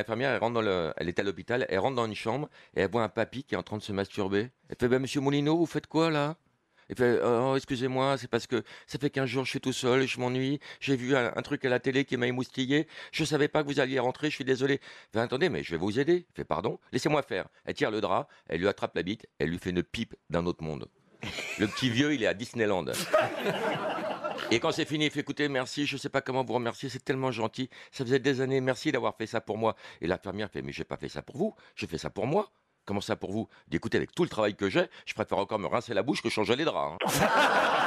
infirmière, elle rentre elle est à l'hôpital, elle rentre dans une chambre et elle voit un papy qui est en train de se masturber. Elle fait, ben, monsieur Moulineau, vous faites quoi, là? Il fait, oh, excusez-moi, c'est parce que ça fait 15 jours je suis tout seul, je m'ennuie, j'ai vu un, truc à la télé qui m'a émoustillé, je savais pas que vous alliez rentrer, je suis désolé. Fait, attendez, mais je vais vous aider. Fait, pardon, laissez-moi faire. Elle tire le drap, elle lui attrape la bite, elle lui fait une pipe d'un autre monde. Le petit vieux, il est à Disneyland. Et quand c'est fini, il fait écoutez, merci, je sais pas comment vous remercier, c'est tellement gentil. Ça faisait des années, merci d'avoir fait ça pour moi. Et l'infirmière fait mais j'ai pas fait ça pour vous, j'ai fait ça pour moi. Comment ça pour vous? D'écouter avec tout le travail que j'ai, je préfère encore me rincer la bouche que changer les draps. hein.